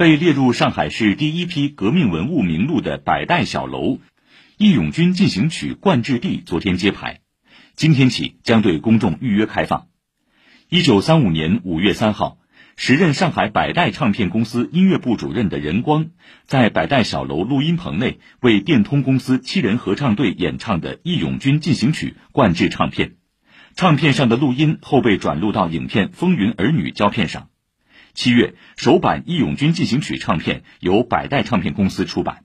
被列入上海市第一批革命文物名录的百代小楼《义勇军进行曲》灌制地昨天揭牌，今天起将对公众预约开放。一九三五年五月三号，时任上海百代唱片公司音乐部主任的任光，在百代小楼录音棚内为电通公司七人合唱队演唱的《义勇军进行曲》灌制唱片，唱片上的录音后被转录到影片《风云儿女》胶片上。七月，首版《义勇军进行曲》唱片由百代唱片公司出版。